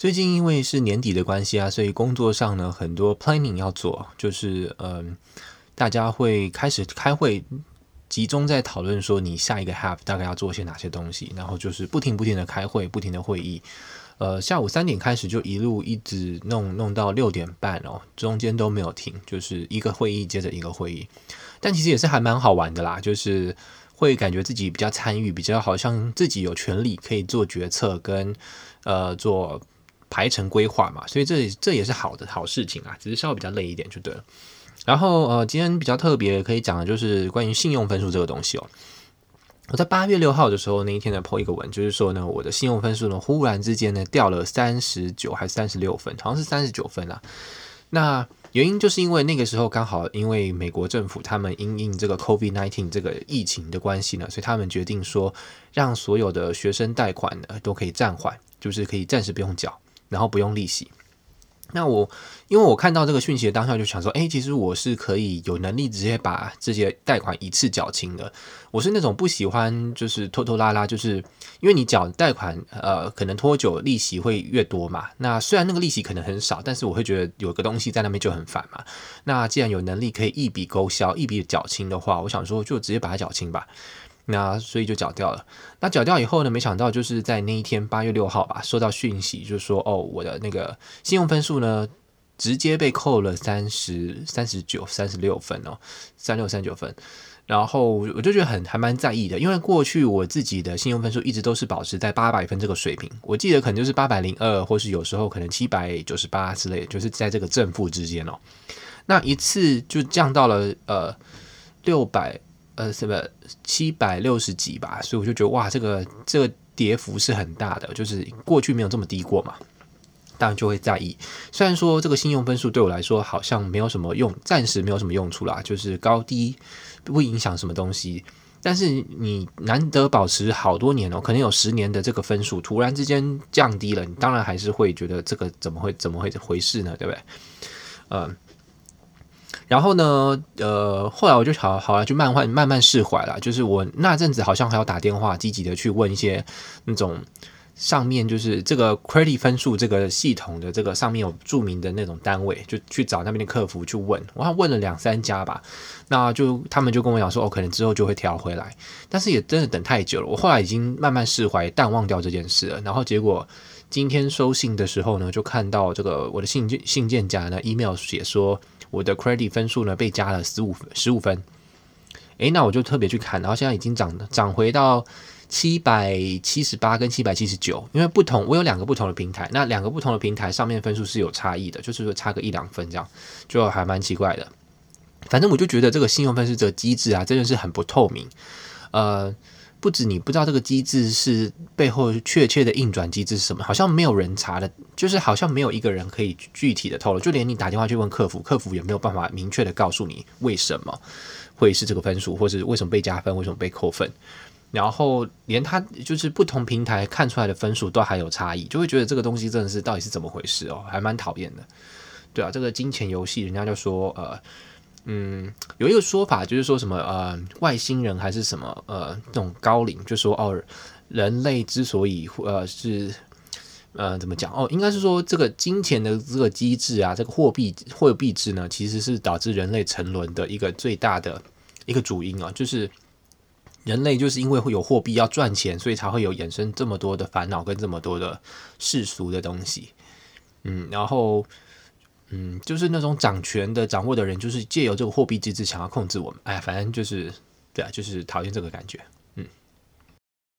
最近因为是年底的关系啊，所以工作上呢很多 planning 要做，就是嗯、呃，大家会开始开会，集中在讨论说你下一个 half 大概要做些哪些东西，然后就是不停不停的开会，不停的会议。呃，下午三点开始就一路一直弄弄到六点半哦，中间都没有停，就是一个会议接着一个会议。但其实也是还蛮好玩的啦，就是会感觉自己比较参与，比较好像自己有权利可以做决策跟呃做排程规划嘛，所以这这也是好的好事情啊，只是稍微比较累一点就对了。然后呃，今天比较特别可以讲的就是关于信用分数这个东西哦。我在八月六号的时候，那一天呢 po 一个文，就是说呢，我的信用分数呢，忽然之间呢掉了三十九还是三十六分，好像是三十九分啦。那原因就是因为那个时候刚好因为美国政府他们因应这个 COVID-19 这个疫情的关系呢，所以他们决定说让所有的学生贷款呢都可以暂缓，就是可以暂时不用缴，然后不用利息。那我因为我看到这个讯息的当下就想说，哎，其实我是可以有能力直接把这些贷款一次缴清的。我是那种不喜欢就是拖拖拉拉，就是因为你缴贷款，呃，可能拖久利息会越多嘛。那虽然那个利息可能很少，但是我会觉得有个东西在那边就很烦嘛。那既然有能力可以一笔勾销、一笔缴清的话，我想说就直接把它缴清吧。那所以就缴掉了。那缴掉以后呢，没想到就是在那一天八月六号吧，收到讯息，就是说哦，我的那个信用分数呢，直接被扣了三十三十九、三十六分哦，三六三九分。然后我就觉得很还蛮在意的，因为过去我自己的信用分数一直都是保持在八百分这个水平，我记得可能就是八百零二，或是有时候可能七百九十八之类，就是在这个正负之间哦。那一次就降到了呃六百。呃，什么七百六十几吧，所以我就觉得哇，这个这个跌幅是很大的，就是过去没有这么低过嘛，当然就会在意。虽然说这个信用分数对我来说好像没有什么用，暂时没有什么用处啦，就是高低不影响什么东西。但是你难得保持好多年哦，可能有十年的这个分数突然之间降低了，你当然还是会觉得这个怎么会怎么会回事呢？对不对？嗯、然后呢，呃，后来我就好好了，就慢慢慢慢释怀了。就是我那阵子好像还要打电话，积极的去问一些那种上面就是这个 credit 分数这个系统的这个上面有著名的那种单位，就去找那边的客服去问。我还问了两三家吧，那就他们就跟我讲说，哦，可能之后就会调回来。但是也真的等太久了，我后来已经慢慢释怀、淡忘掉这件事了。然后结果今天收信的时候呢，就看到这个我的信件信件夹呢，email 写说。我的 credit 分数呢被加了十五十五分，诶，那我就特别去看，然后现在已经涨涨回到七百七十八跟七百七十九，因为不同，我有两个不同的平台，那两个不同的平台上面分数是有差异的，就是说差个一两分这样，就还蛮奇怪的。反正我就觉得这个信用分是这个机制啊，真的是很不透明，呃。不止你不知道这个机制是背后确切的运转机制是什么，好像没有人查的，就是好像没有一个人可以具体的透露，就连你打电话去问客服，客服也没有办法明确的告诉你为什么会是这个分数，或是为什么被加分，为什么被扣分，然后连他就是不同平台看出来的分数都还有差异，就会觉得这个东西真的是到底是怎么回事哦，还蛮讨厌的。对啊，这个金钱游戏，人家就说呃。嗯，有一个说法就是说什么呃，外星人还是什么呃，这种高龄就说哦，人类之所以呃是呃怎么讲哦，应该是说这个金钱的这个机制啊，这个货币货币制呢，其实是导致人类沉沦的一个最大的一个主因啊，就是人类就是因为会有货币要赚钱，所以才会有衍生这么多的烦恼跟这么多的世俗的东西。嗯，然后。嗯，就是那种掌权的、掌握的人，就是借由这个货币机制想要控制我们。哎，反正就是，对啊，就是讨厌这个感觉。